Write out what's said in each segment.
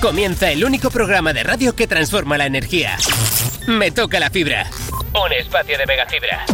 Comienza el único programa de radio que transforma la energía. Me toca la fibra. Un espacio de Megafibra.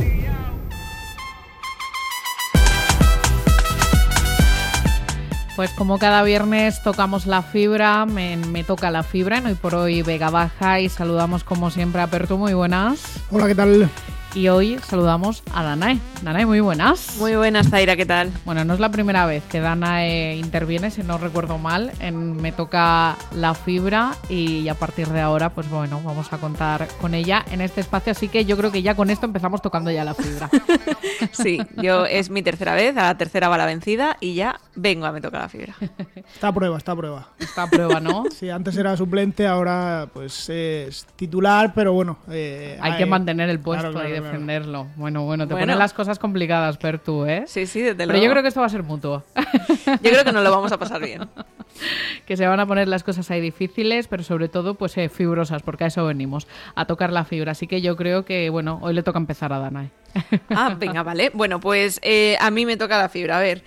Pues como cada viernes tocamos la fibra, me, me toca la fibra en hoy por hoy Vega Baja y saludamos como siempre a Pertu, muy buenas. Hola, ¿qué tal? Y hoy saludamos a Danae. Danae, muy buenas. Muy buenas, Zaira, ¿qué tal? Bueno, no es la primera vez que Danae interviene, si no recuerdo mal, en Me toca la fibra y a partir de ahora, pues bueno, vamos a contar con ella en este espacio, así que yo creo que ya con esto empezamos tocando ya la fibra. sí, yo es mi tercera vez, a la tercera va la vencida y ya vengo a Me toca la fibra. Está a prueba, está a prueba. Está a prueba, ¿no? Sí, antes era suplente, ahora pues es titular, pero bueno. Eh, hay, que mantener el puesto claro, claro, y defenderlo. Bueno, bueno, te bueno. ponen las cosas complicadas, Per, tú, ¿eh? Sí, sí, desde Pero luego. yo creo que esto va a ser mutuo. yo creo que nos lo vamos a pasar bien. que se van a poner las cosas ahí difíciles, pero sobre todo, pues eh, fibrosas, porque a eso venimos, a tocar la fibra. Así que yo creo que, bueno, hoy le toca empezar a Danae. ah, venga, vale. Bueno, pues eh, a mí me toca la fibra. A ver.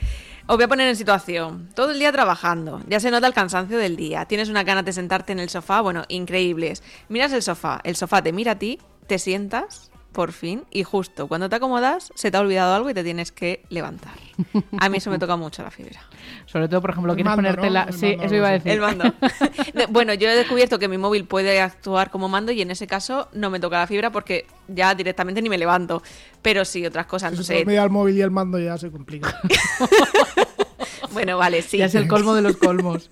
Os voy a poner en situación. Todo el día trabajando. Ya se nota el cansancio del día. Tienes una ganas de sentarte en el sofá. Bueno, increíbles. Miras el sofá. El sofá te mira a ti. Te sientas por fin, y justo cuando te acomodas, se te ha olvidado algo y te tienes que levantar. A mí eso me toca mucho la fibra. Sobre todo, por ejemplo, El quieres mando, ponerte ¿no? la. El Sí, mando, eso iba a decir. El mando. bueno, yo he descubierto que mi móvil puede actuar como mando y en ese caso no me toca la fibra porque ya directamente ni me levanto. Pero sí, otras cosas, no Si sé. móvil y el mando ya se complica. Bueno, vale, sí. Ya es el colmo de los colmos.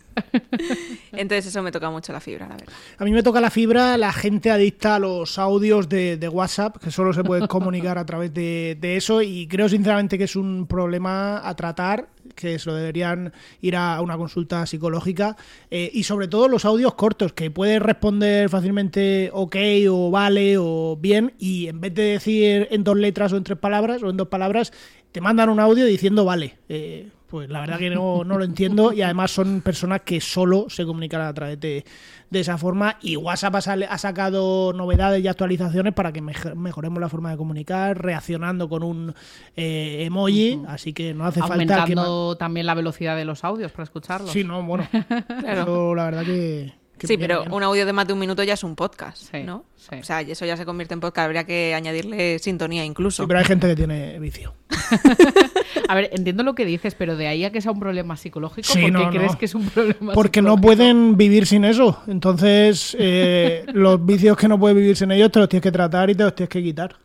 Entonces eso me toca mucho la fibra, la verdad. A mí me toca la fibra la gente adicta a los audios de, de WhatsApp, que solo se puede comunicar a través de, de eso, y creo sinceramente que es un problema a tratar, que se lo deberían ir a una consulta psicológica, eh, y sobre todo los audios cortos, que puedes responder fácilmente ok o vale o bien, y en vez de decir en dos letras o en tres palabras o en dos palabras, te mandan un audio diciendo vale. Eh, pues la verdad que no, no lo entiendo y además son personas que solo se comunican a través de, de esa forma y WhatsApp ha, sacado novedades y actualizaciones para que mejo- mejoremos la forma de comunicar, reaccionando con un eh, emoji, así que no hace falta que... ma- Aumentando también la velocidad de los audios para escucharlos. Sí, no, bueno, eso la verdad que... que Sí, pero bien. un audio de más de un minuto ya es un podcast, Sí, ¿no? sí. O sea, y eso ya se convierte en podcast. Habría que añadirle sintonía incluso. Sí, pero hay gente que tiene vicio. A ver, entiendo lo que dices, pero de ahí a que sea un problema psicológico, Sí, ¿por qué no, crees no. que es un problema Porque no pueden vivir sin eso. Entonces, eh, los vicios que no puedes vivir sin ellos te los tienes que tratar y te los tienes que quitar.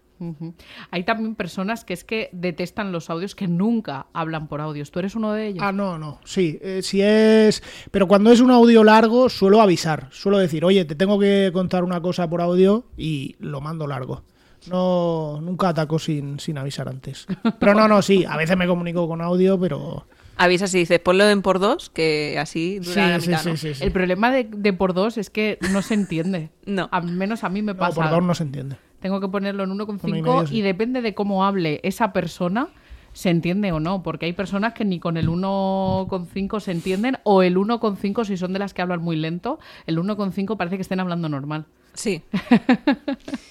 Hay también personas que es que detestan los audios que nunca hablan por audios. ¿Tú eres uno de ellos? Ah, no, no, sí, eh, si es... Pero cuando es un audio largo, suelo avisar, suelo decir, oye, te tengo que contar una cosa por audio y lo mando largo. No, nunca ataco sin, sin avisar antes. Pero no, no, sí, a veces me comunico con audio, pero... Avisas y dices, ponlo en por dos, que así Sí, dura la sí, mitad, sí, ¿no? sí, sí. El problema de, de por dos es que no se entiende. No. Al menos a mí me No, pasa. por dos no se entiende. Tengo que ponerlo en Uno y 1,5 medio, sí. y depende de cómo hable esa persona, se entiende o no. Porque hay personas que ni con el 1,5 se entienden o el 1,5 si son de las que hablan muy lento, el 1,5 parece que estén hablando normal. Sí.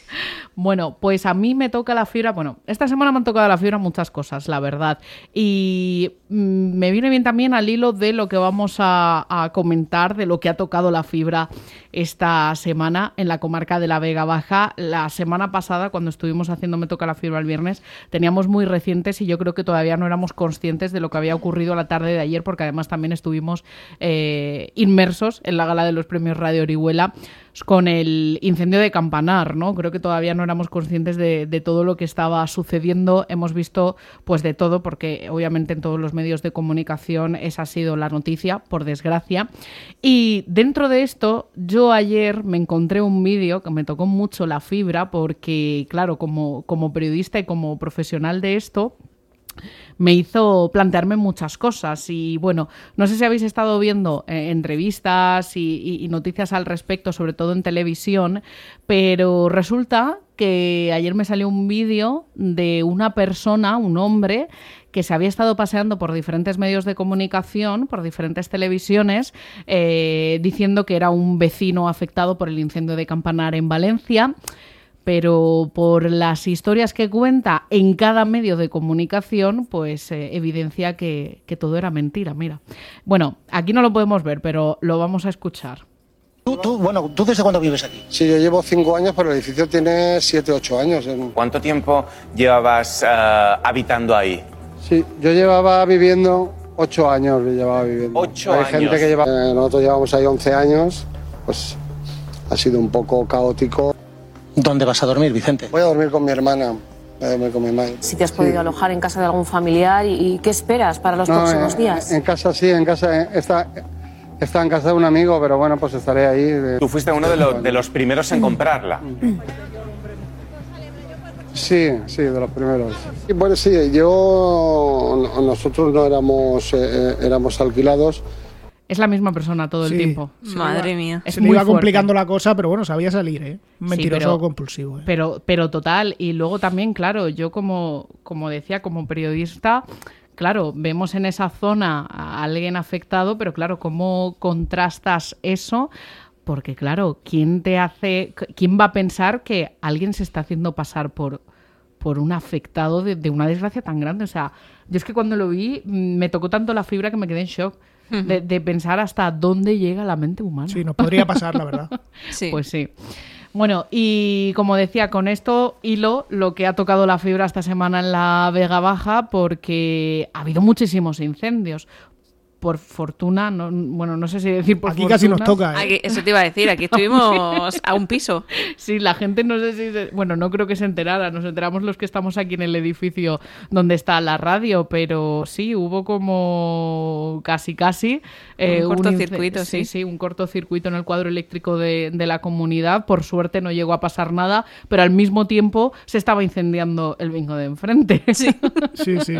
Bueno, pues a mí me toca la fibra. Bueno, esta semana me han tocado la fibra muchas cosas, la verdad. Y mm, me viene bien también al hilo de lo que vamos a, comentar, de lo que ha tocado la fibra esta semana en la comarca de la Vega Baja. La semana pasada, cuando estuvimos haciendo Me toca la fibra el viernes, teníamos muy recientes y yo creo que todavía no éramos conscientes de lo que había ocurrido la tarde de ayer, porque además también estuvimos eh, inmersos en la gala de los premios Radio Orihuela con el incendio de Campanar, ¿no? Creo que todavía no éramos conscientes de, todo lo que estaba sucediendo. Hemos visto pues de todo, porque obviamente en todos los medios de comunicación esa ha sido la noticia, por desgracia. Y dentro de esto, yo ayer me encontré un vídeo que me tocó mucho la fibra, porque, claro, como, como periodista y como profesional de esto, me hizo plantearme muchas cosas. Y bueno, no sé si habéis estado viendo eh, entrevistas y, noticias al respecto, sobre todo en televisión, pero resulta que ayer me salió un vídeo de una persona, un hombre, que se había estado paseando por diferentes medios de comunicación, por diferentes televisiones, eh, diciendo que era un vecino afectado por el incendio de Campanar en Valencia pero por las historias que cuenta en cada medio de comunicación, pues eh, evidencia que, todo era mentira, mira. Bueno, aquí no lo podemos ver, pero lo vamos a escuchar. ¿Tú, bueno, ¿tú desde cuándo vives aquí? Sí, yo llevo cinco años, pero el edificio tiene siete, ocho años. ¿Cuánto tiempo llevabas eh, habitando ahí? Sí, yo llevaba viviendo ocho años, llevaba viviendo. Ocho Hay años. gente que lleva... Eh, nosotros llevamos ahí once años, pues ha sido un poco caótico. ¿Dónde vas a dormir, Vicente? Voy a dormir con mi hermana. Voy a dormir con mi madre. Si te has podido alojar en casa de algún familiar y, qué esperas para los próximos días. En casa sí, en casa está, está en casa de un amigo, pero bueno, pues estaré ahí. Tú fuiste uno de, los primeros en comprarla. Sí, sí, de los primeros. Y bueno, sí, yo nosotros no éramos eh, eh, éramos alquilados. Es la misma persona todo el tiempo. Madre mía. Se le iba complicando la cosa, pero bueno, sabía salir, ¿eh? Mentiroso compulsivo. ¿eh? Pero, pero total. Y luego también, claro, yo como, como decía, como periodista, claro, vemos en esa zona a alguien afectado, pero claro, ¿cómo contrastas eso? Porque claro, ¿quién te hace, quién va a pensar que alguien se está haciendo pasar por, por un afectado de, de una desgracia tan grande? O sea, yo es que cuando lo vi mm, me tocó tanto la fibra que me quedé en shock de, pensar hasta dónde llega la mente humana. Sí, nos podría pasar, la verdad. sí. Pues sí. Bueno, y como decía, con esto hilo lo que ha tocado la fibra esta semana en la Vega Baja, porque ha habido muchísimos incendios por fortuna, no, bueno, no sé si decir por Aquí casi nos toca. ¿eh? eso te iba a decir, aquí estuvimos a un piso. Sí, la gente no sé si, bueno, no creo que se enterara, nos enteramos los que estamos aquí en el edificio donde está la radio, pero sí, hubo como casi casi... Eh, un cortocircuito, sí. Sí, sí, un cortocircuito en el cuadro eléctrico de, de la comunidad, por suerte no llegó a pasar nada, pero al mismo tiempo se estaba incendiando el bingo de enfrente. Sí, sí, sí.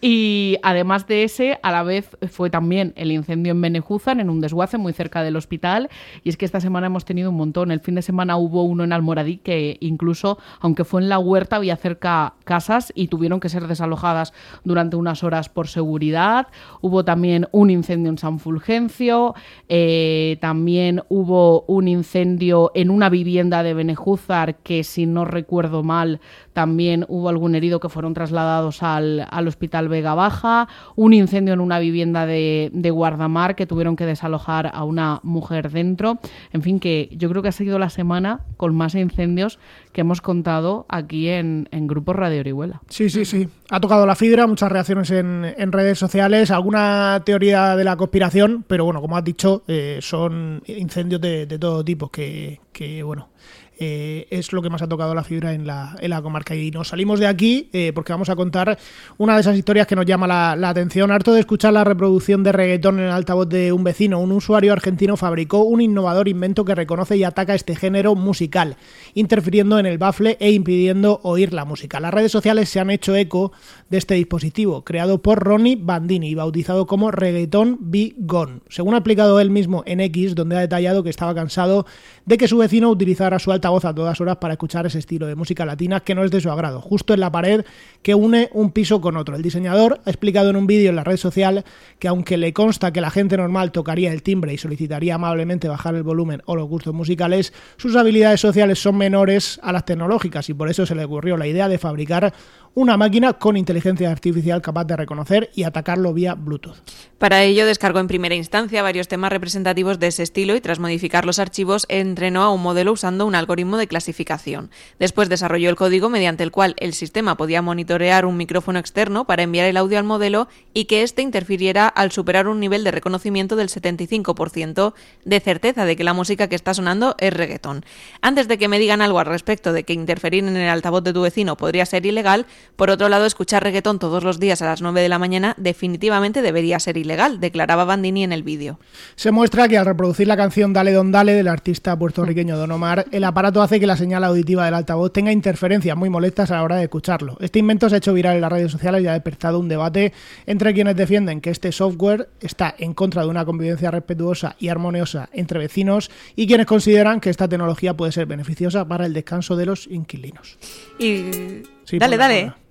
Y además de ese, a la vez fue también el incendio en Benejuzan, en un desguace muy cerca del hospital. Y es que esta semana hemos tenido un montón. El fin de semana hubo uno en Almoradí que incluso, aunque fue en la huerta, había cerca casas y tuvieron que ser desalojadas durante unas horas por seguridad. Hubo también un incendio en San Fulgencio. Eh, también hubo un incendio en una vivienda de Benejúzar que, si no recuerdo mal, también hubo algún herido que fueron trasladados al, al Hospital Vega Baja. Un incendio en una vivienda de de, Guardamar que tuvieron que desalojar a una mujer dentro. En fin, que yo creo que ha sido la semana con más incendios que hemos contado aquí en, en Grupo Radio Orihuela. Sí, sí, sí. Ha tocado la fibra, muchas reacciones en, en, redes sociales, alguna teoría de la conspiración, pero bueno, como has dicho, eh, son incendios de, de todo tipo que, que bueno, eh, es lo que más ha tocado la fibra en la, en la comarca. Y nos salimos de aquí eh, porque vamos a contar una de esas historias que nos llama la, atención. Harto de escuchar la reproducción de reggaetón en el altavoz de un vecino, un usuario argentino fabricó un innovador invento que reconoce y ataca este género musical, interfiriendo en el bafle e impidiendo oír la música. Las redes sociales se han hecho eco de este dispositivo, creado por Ronnie Bandini y bautizado como Reggaeton Be Gone. Según ha explicado él mismo en X, donde ha detallado que estaba cansado de que su vecino utilizara su altavoz a todas horas para escuchar ese estilo de música latina que no es de su agrado, justo en la pared que une un piso con otro. El diseñador ha explicado en un vídeo en la red social que aunque le consta que la gente normal tocaría el timbre y solicitaría amablemente bajar el volumen o los gustos musicales, sus habilidades sociales son menores a las tecnológicas y por eso se le ocurrió la idea de fabricar una máquina con inteligencia artificial capaz de reconocer y atacarlo vía Bluetooth. Para ello descargó en primera instancia varios temas representativos de ese estilo y tras modificar los archivos entrenó a un modelo usando un algoritmo de clasificación. Después desarrolló el código mediante el cual el sistema podía monitorear un micrófono externo para enviar el audio al modelo y que éste interfiriera al superar un nivel de reconocimiento del 75% de certeza de que la música que está sonando es reggaetón. Antes de que me digan algo al respecto de que interferir en el altavoz de tu vecino podría ser ilegal, por otro lado, escuchar reggaetón todos los días a las 9 de la mañana definitivamente debería ser ilegal, declaraba Bandini en el vídeo. Se muestra que al reproducir la canción Dale Don Dale del artista puertorriqueño Don Omar, el aparato hace que la señal auditiva del altavoz tenga interferencias muy molestas a la hora de escucharlo. Este invento se ha hecho viral en las redes sociales y ha despertado un debate entre quienes defienden que este software está en contra de una convivencia respetuosa y armoniosa entre vecinos y quienes consideran que esta tecnología puede ser beneficiosa para el descanso de los inquilinos. Y... Sí, dale, ponla, dale. ponla.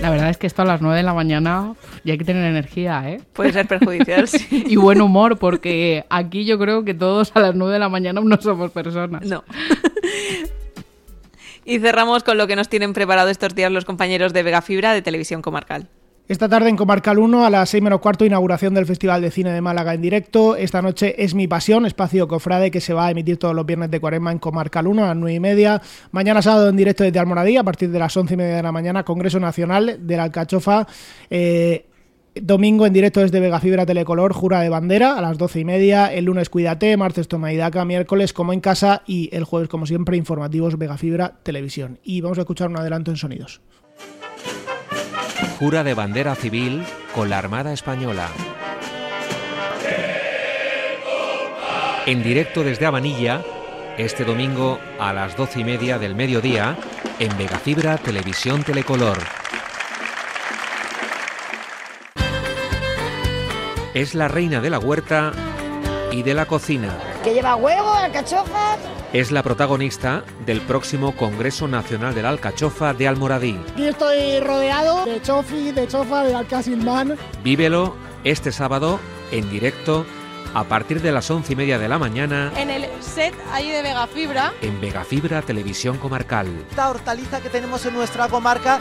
La verdad es que esto a las 9 de la mañana ya hay que tener energía, ¿eh? Puede ser perjudicial, sí. y buen humor, porque aquí yo creo que todos a las 9 de la mañana no somos personas. No. y cerramos con lo que nos tienen preparado estos días los compañeros de Vega Fibra de Televisión Comarcal. Esta tarde en Comarcal 1 a las 6 menos cuarto inauguración del Festival de Cine de Málaga en directo. Esta noche es Mi Pasión, espacio cofrade que se va a emitir todos los viernes de cuaresma en Comarcal 1 a las 9 y media. Mañana sábado en directo desde Almoradí a partir de las 11 y media de la mañana, Congreso Nacional de la Alcachofa. Eh, Domingo en directo desde Vega Fibra Telecolor, Jura de Bandera a las 12 y media. El lunes Cuídate, martes Toma y Daca, miércoles Como en Casa y el jueves, como siempre, informativos Vega Fibra Televisión. Y vamos a escuchar un adelanto en sonidos. Jura de bandera civil con la Armada Española. En directo desde Abanilla, este domingo a las doce y media del mediodía, en Vegafibra Televisión Telecolor. Es la reina de la huerta y de la cocina. Que lleva huevos, alcachofas. Es la protagonista del próximo Congreso Nacional de la Alcachofa de Almoradí. Aquí estoy rodeado de chofi, de chofa, de alcacilmán. Vívelo este sábado en directo a partir de las once y media de la mañana En el set ahí de Vega Fibra. en Vegafibra Televisión Comarcal. Esta hortaliza que tenemos en nuestra comarca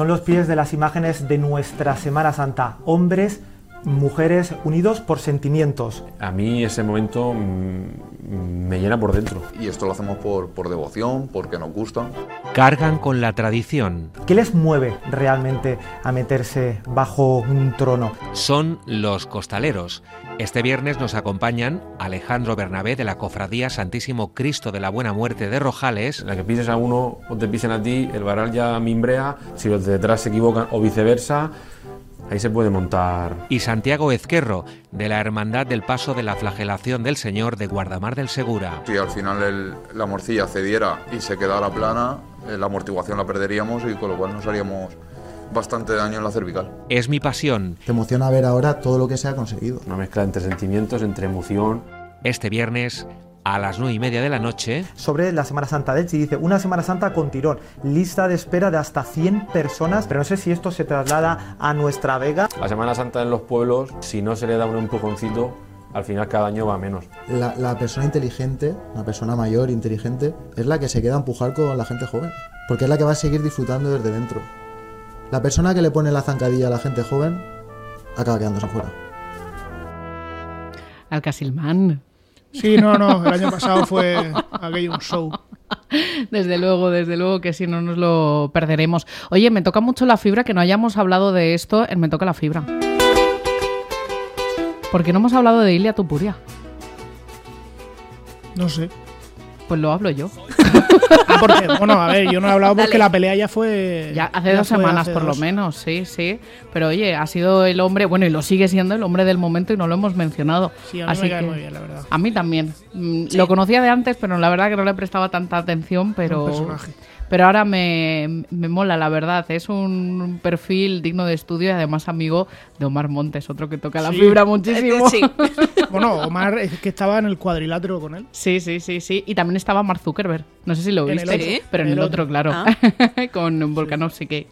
Son los pies de las imágenes de nuestra Semana Santa. Hombres, mujeres unidos por sentimientos. A mí ese momento mm, me llena por dentro. Y esto lo hacemos por, por devoción, porque nos gusta. Cargan con la tradición. ¿Qué les mueve realmente a meterse bajo un trono? Son los costaleros. Este viernes nos acompañan Alejandro Bernabé de la Cofradía Santísimo Cristo de la Buena Muerte de Rojales. La que pises a uno o te pisen a ti, el varal ya mimbrea, si los de detrás se equivocan o viceversa, ahí se puede montar. Y Santiago Ezquerro de la Hermandad del Paso de la Flagelación del Señor de Guardamar del Segura. Si al final el- la morcilla cediera y se quedara plana, eh, la amortiguación la perderíamos y con lo cual nos haríamos bastante daño en la cervical. Es mi pasión. Te emociona ver ahora todo lo que se ha conseguido. Una mezcla entre sentimientos, entre emoción. Este viernes a las nueve y media de la noche. Sobre la Semana Santa de Elche dice una Semana Santa con tirón, lista de espera de hasta 100 personas, pero no sé si esto se traslada a nuestra Vega. La Semana Santa en los pueblos, si no se le da un empujoncito, al final cada año va menos. La, la persona inteligente, la persona mayor, inteligente, es la que se queda a empujar con la gente joven. Porque es la que va a seguir disfrutando desde dentro. La persona que le pone la zancadilla a la gente joven acaba quedándose afuera. Alcasilman. Sí, no, no, el año pasado fue aquello un show. Desde luego, desde luego que si no nos lo perderemos. Oye, me toca mucho la fibra, que no hayamos hablado de esto en Me toca la fibra. ¿Por qué no hemos hablado de Ilia Tupuria? No sé. Pues lo hablo yo. Ah, porque, bueno, a ver, yo no he hablado porque la pelea ya fue. Ya hace ya dos semanas hace por lo menos, sí, sí. Pero oye, ha sido el hombre, bueno, y lo sigue siendo el hombre del momento y no lo hemos mencionado. Sí, a mí Así me cae que- muy bien, la verdad. A mí también. Mm, Lo conocía de antes, pero la verdad que no le prestaba tanta atención, pero... personaje. Pero ahora me, me mola, la verdad. Es un perfil digno de estudio y además amigo de Omar Montes, otro que toca la Sí. fibra muchísimo. Sí. Bueno, Omar es que estaba en el cuadrilátero con él. Sí, sí, sí, sí. Y también estaba Mark Zuckerberg. No sé si lo viste. Sí. pero en el el otro, otro. claro. Ah. con Volkanovski.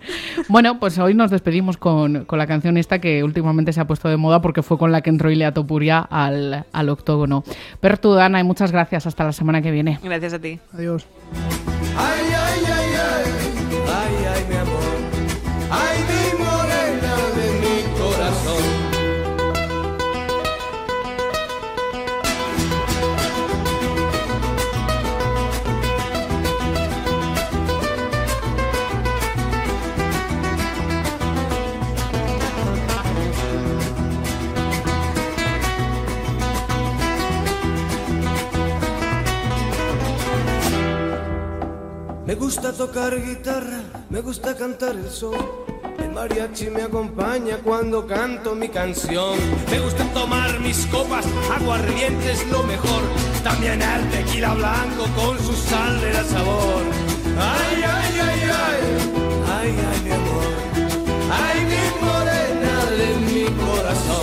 Bueno, pues hoy nos despedimos con, con la canción esta que últimamente se ha puesto de moda porque fue con la que entró Ilea Topuria al, al octógono. Pertu, Dana, y muchas gracias. Hasta la semana que viene. Gracias a ti. Adiós. tocar guitarra, me gusta cantar el sol. El mariachi me acompaña cuando canto mi canción. Me gusta tomar mis copas, aguardiente es lo mejor. También el tequila blanco con su sal de sabor. Ay, ay, ay, ay, ay, ay, mi amor. Ay, mi morena de mi corazón.